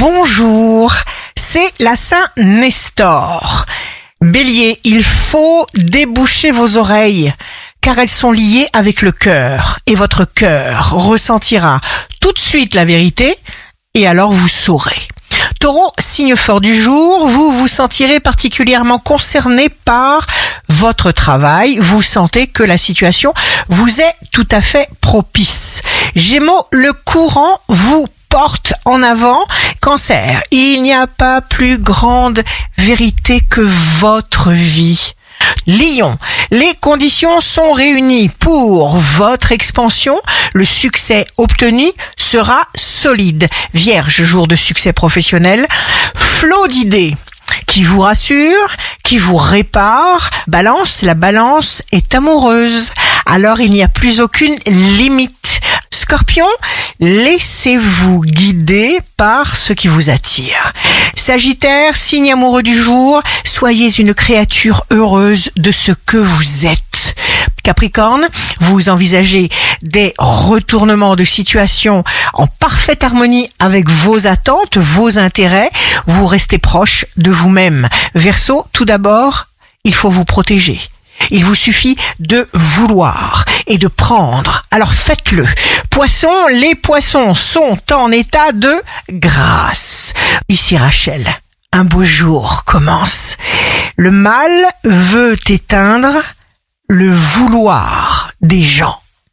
Bonjour, c'est la Saint Nestor. Bélier, il faut déboucher vos oreilles, car elles sont liées avec le cœur, et votre cœur ressentira tout de suite la vérité, et alors vous saurez. Taureau, signe fort du jour, vous vous sentirez particulièrement concerné par votre travail, vous sentez que la situation vous est tout à fait propice. Gémeaux, le courant vous porte en avant. Cancer, il n'y a pas plus grande vérité que votre vie. Lion, les conditions sont réunies pour votre expansion. Le succès obtenu sera solide. Vierge, jour de succès professionnel. Flot d'idées qui vous rassure, qui vous répare. Balance, la balance est amoureuse. Alors il n'y a plus aucune limite. Scorpion, laissez-vous guider par ce qui vous attire. Sagittaire, signe amoureux du jour, soyez une créature heureuse de ce que vous êtes. Capricorne, vous envisagez des retournements de situation en parfaite harmonie avec vos attentes, vos intérêts, vous restez proche de vous-même. Verseau, tout d'abord, il faut vous protéger. Il vous suffit de vouloir et de prendre. Alors faites-le. Poissons, les poissons sont en état de grâce. Ici Rachel, un beau jour commence. Le mal veut éteindre le vouloir des gens.